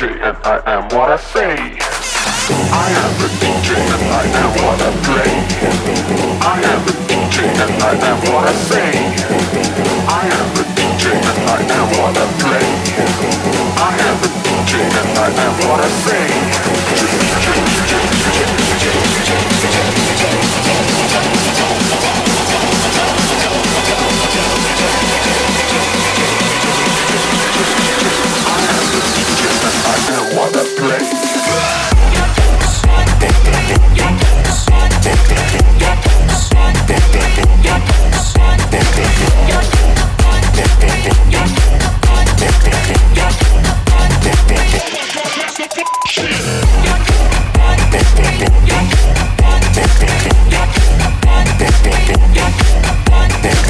DJ and I am what I say. I am the DJ and I am what I play. I am the DJ and I am what I say. I am the DJ and I am what I play. I am the DJ and I am what I say.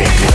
Fuck